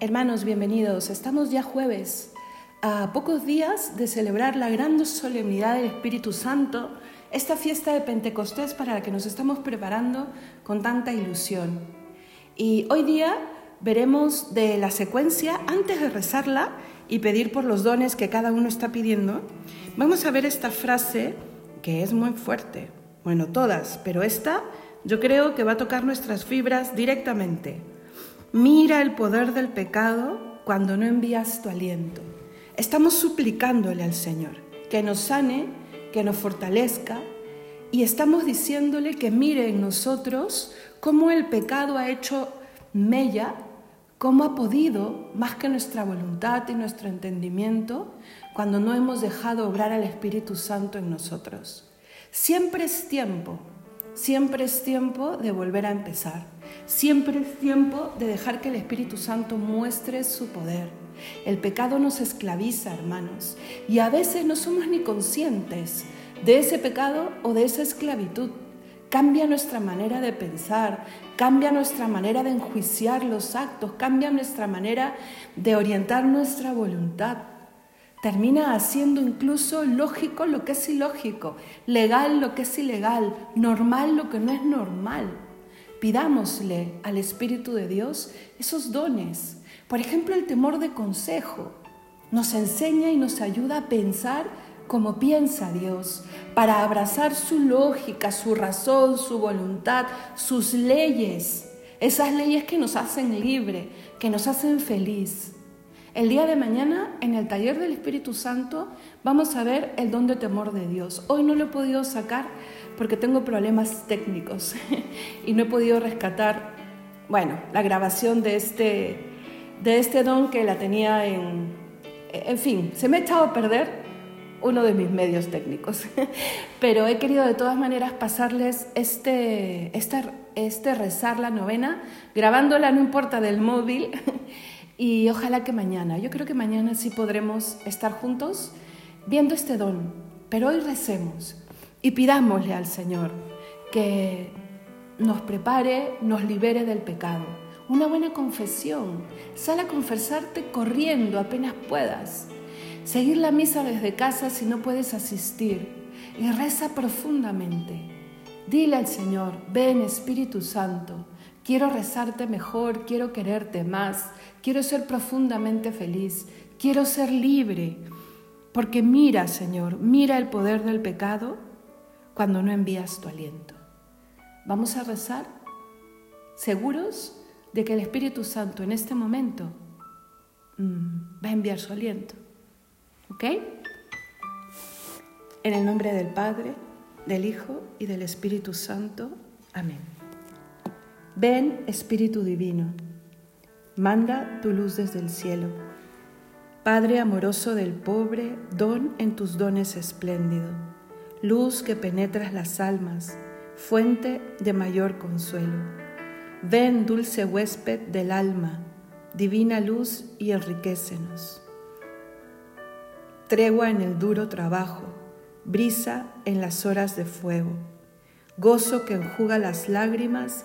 Hermanos, bienvenidos. Estamos ya jueves, a pocos días de celebrar la gran solemnidad del Espíritu Santo, esta fiesta de Pentecostés para la que nos estamos preparando con tanta ilusión. Y hoy día veremos de la secuencia, antes de rezarla y pedir por los dones que cada uno está pidiendo, vamos a ver esta frase que es muy fuerte. Bueno, todas, pero esta yo creo que va a tocar nuestras fibras directamente. Mira el poder del pecado cuando no envías tu aliento. Estamos suplicándole al Señor que nos sane, que nos fortalezca y estamos diciéndole que mire en nosotros cómo el pecado ha hecho mella, cómo ha podido, más que nuestra voluntad y nuestro entendimiento, cuando no hemos dejado obrar al Espíritu Santo en nosotros. Siempre es tiempo, siempre es tiempo de volver a empezar. Siempre es tiempo de dejar que el Espíritu Santo muestre su poder. El pecado nos esclaviza, hermanos, y a veces no somos ni conscientes de ese pecado o de esa esclavitud. Cambia nuestra manera de pensar, cambia nuestra manera de enjuiciar los actos, cambia nuestra manera de orientar nuestra voluntad. Termina haciendo incluso lógico lo que es ilógico, legal lo que es ilegal, normal lo que no es normal. Pidámosle al Espíritu de Dios esos dones. Por ejemplo, el temor de consejo. Nos enseña y nos ayuda a pensar como piensa Dios, para abrazar su lógica, su razón, su voluntad, sus leyes, esas leyes que nos hacen libre, que nos hacen feliz. El día de mañana, en el taller del Espíritu Santo, vamos a ver el don de temor de Dios. Hoy no lo he podido sacar porque tengo problemas técnicos y no he podido rescatar, bueno, la grabación de este, de este don que la tenía en... En fin, se me ha echado a perder uno de mis medios técnicos, pero he querido de todas maneras pasarles este, este, este rezar la novena, grabándola no importa del móvil, y ojalá que mañana, yo creo que mañana sí podremos estar juntos viendo este don, pero hoy recemos. Y pidámosle al Señor que nos prepare, nos libere del pecado. Una buena confesión. Sal a confesarte corriendo apenas puedas. Seguir la misa desde casa si no puedes asistir. Y reza profundamente. Dile al Señor, ven Espíritu Santo, quiero rezarte mejor, quiero quererte más, quiero ser profundamente feliz, quiero ser libre. Porque mira, Señor, mira el poder del pecado cuando no envías tu aliento. Vamos a rezar seguros de que el Espíritu Santo en este momento mm, va a enviar su aliento. ¿Ok? En el nombre del Padre, del Hijo y del Espíritu Santo. Amén. Ven, Espíritu Divino, manda tu luz desde el cielo. Padre amoroso del pobre, don en tus dones espléndido luz que penetras las almas, fuente de mayor consuelo. Ven, dulce huésped del alma, divina luz y enriquecenos. Tregua en el duro trabajo, brisa en las horas de fuego, gozo que enjuga las lágrimas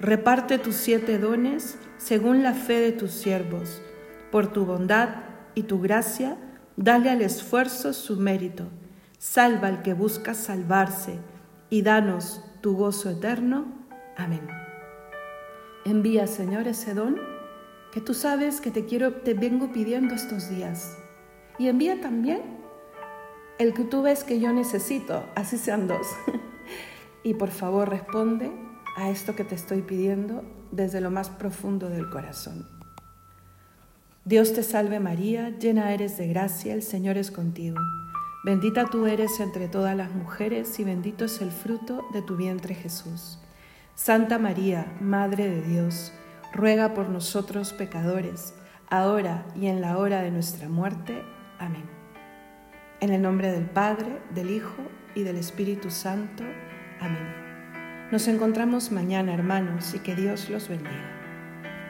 Reparte tus siete dones según la fe de tus siervos. Por tu bondad y tu gracia, Dale al esfuerzo su mérito, salva al que busca salvarse y danos tu gozo eterno. Amén. Envía, Señor, ese don que tú sabes que te quiero, te vengo pidiendo estos días. Y envía también el que tú ves que yo necesito, así sean dos. y por favor responde a esto que te estoy pidiendo desde lo más profundo del corazón. Dios te salve María, llena eres de gracia, el Señor es contigo. Bendita tú eres entre todas las mujeres y bendito es el fruto de tu vientre Jesús. Santa María, Madre de Dios, ruega por nosotros pecadores, ahora y en la hora de nuestra muerte. Amén. En el nombre del Padre, del Hijo y del Espíritu Santo. Amén. Nos encontramos mañana, hermanos, y que Dios los bendiga.